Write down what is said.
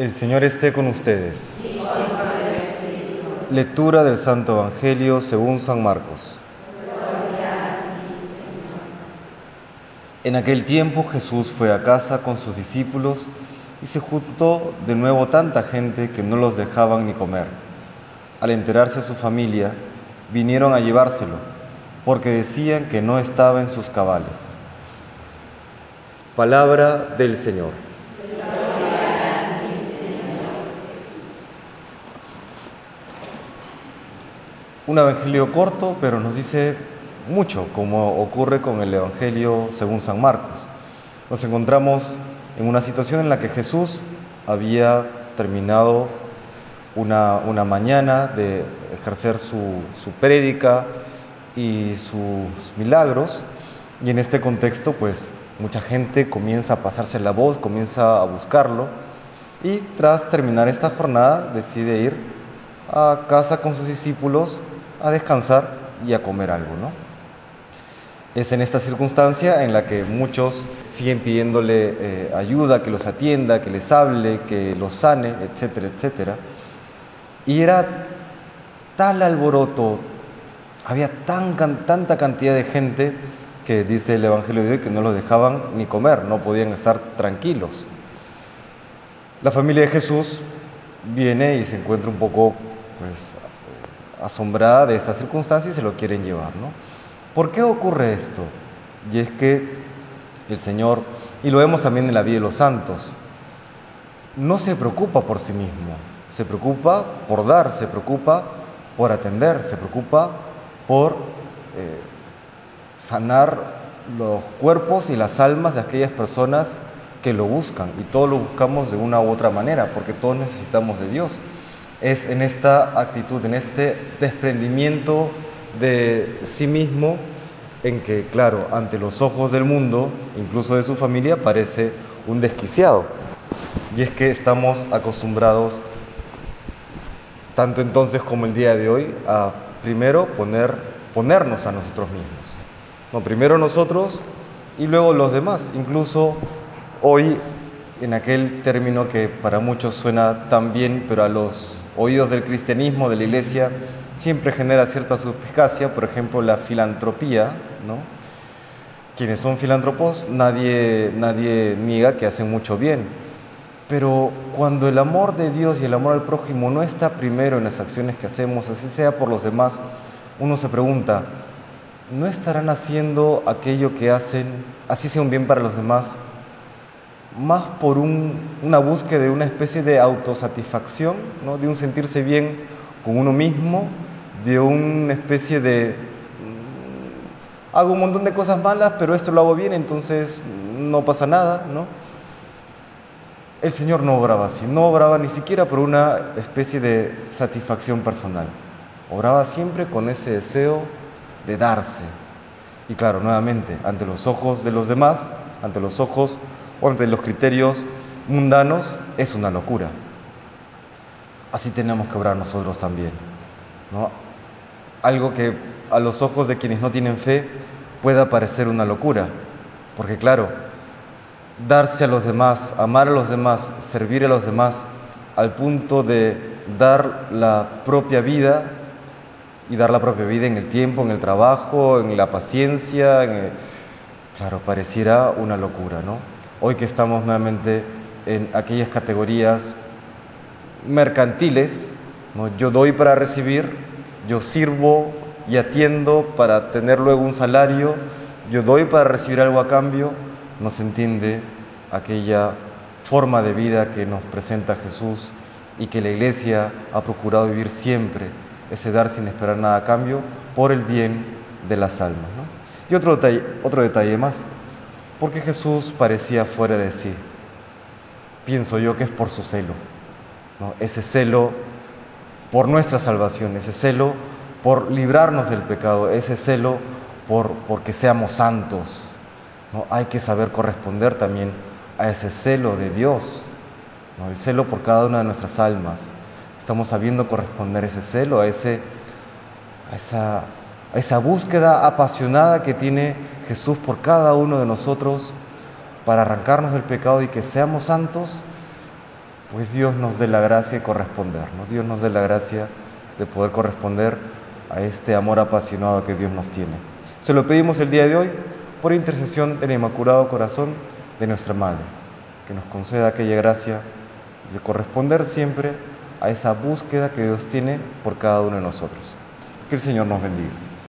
El Señor esté con ustedes. Lectura del Santo Evangelio según San Marcos. En aquel tiempo Jesús fue a casa con sus discípulos y se juntó de nuevo tanta gente que no los dejaban ni comer. Al enterarse su familia, vinieron a llevárselo, porque decían que no estaba en sus cabales. Palabra del Señor. Un evangelio corto, pero nos dice mucho, como ocurre con el evangelio según San Marcos. Nos encontramos en una situación en la que Jesús había terminado una, una mañana de ejercer su, su prédica y sus milagros, y en este contexto, pues mucha gente comienza a pasarse la voz, comienza a buscarlo, y tras terminar esta jornada decide ir a casa con sus discípulos a descansar y a comer algo, ¿no? Es en esta circunstancia en la que muchos siguen pidiéndole eh, ayuda, que los atienda, que les hable, que los sane, etcétera, etcétera. Y era tal alboroto, había tan, tanta cantidad de gente que dice el Evangelio de hoy que no los dejaban ni comer, no podían estar tranquilos. La familia de Jesús viene y se encuentra un poco pues, asombrada de esta circunstancia y se lo quieren llevar. ¿no? ¿Por qué ocurre esto? Y es que el Señor, y lo vemos también en la vida de los santos, no se preocupa por sí mismo, se preocupa por dar, se preocupa por atender, se preocupa por eh, sanar los cuerpos y las almas de aquellas personas que lo buscan. Y todos lo buscamos de una u otra manera, porque todos necesitamos de Dios es en esta actitud, en este desprendimiento de sí mismo, en que, claro, ante los ojos del mundo, incluso de su familia, parece un desquiciado. Y es que estamos acostumbrados, tanto entonces como el día de hoy, a primero poner, ponernos a nosotros mismos. No, primero nosotros y luego los demás. Incluso hoy, en aquel término que para muchos suena tan bien, pero a los oídos del cristianismo, de la iglesia, siempre genera cierta suspicacia, por ejemplo, la filantropía, ¿no? Quienes son filántropos, nadie, nadie niega que hacen mucho bien, pero cuando el amor de Dios y el amor al prójimo no está primero en las acciones que hacemos, así sea por los demás, uno se pregunta, ¿no estarán haciendo aquello que hacen, así sea un bien para los demás, más por una búsqueda de una especie de autosatisfacción, ¿no? de un sentirse bien con uno mismo, de una especie de mm, hago un montón de cosas malas, pero esto lo hago bien, entonces no pasa nada, ¿no? El Señor no obraba así, no obraba ni siquiera por una especie de satisfacción personal, obraba siempre con ese deseo de darse. Y claro, nuevamente, ante los ojos de los demás, ante los ojos o ante los criterios mundanos, es una locura. Así tenemos que obrar nosotros también. ¿no? Algo que a los ojos de quienes no tienen fe pueda parecer una locura. Porque claro, darse a los demás, amar a los demás, servir a los demás, al punto de dar la propia vida y dar la propia vida en el tiempo, en el trabajo, en la paciencia, claro, pareciera una locura, ¿no? Hoy que estamos nuevamente en aquellas categorías mercantiles, ¿no? yo doy para recibir, yo sirvo y atiendo para tener luego un salario, yo doy para recibir algo a cambio, no se entiende aquella forma de vida que nos presenta Jesús y que la Iglesia ha procurado vivir siempre, ese dar sin esperar nada a cambio por el bien de las almas. Y otro otro detalle más, porque Jesús parecía fuera de sí. Pienso yo que es por su celo, ¿no? ese celo por nuestra salvación, ese celo por librarnos del pecado, ese celo por porque seamos santos. ¿no? Hay que saber corresponder también a ese celo de Dios, ¿no? el celo por cada una de nuestras almas. Estamos sabiendo corresponder ese celo, a, ese, a esa esa búsqueda apasionada que tiene Jesús por cada uno de nosotros para arrancarnos del pecado y que seamos santos, pues Dios nos dé la gracia de corresponder, Dios nos dé la gracia de poder corresponder a este amor apasionado que Dios nos tiene. Se lo pedimos el día de hoy por intercesión del Inmaculado Corazón de nuestra Madre, que nos conceda aquella gracia de corresponder siempre a esa búsqueda que Dios tiene por cada uno de nosotros. Que el Señor nos bendiga.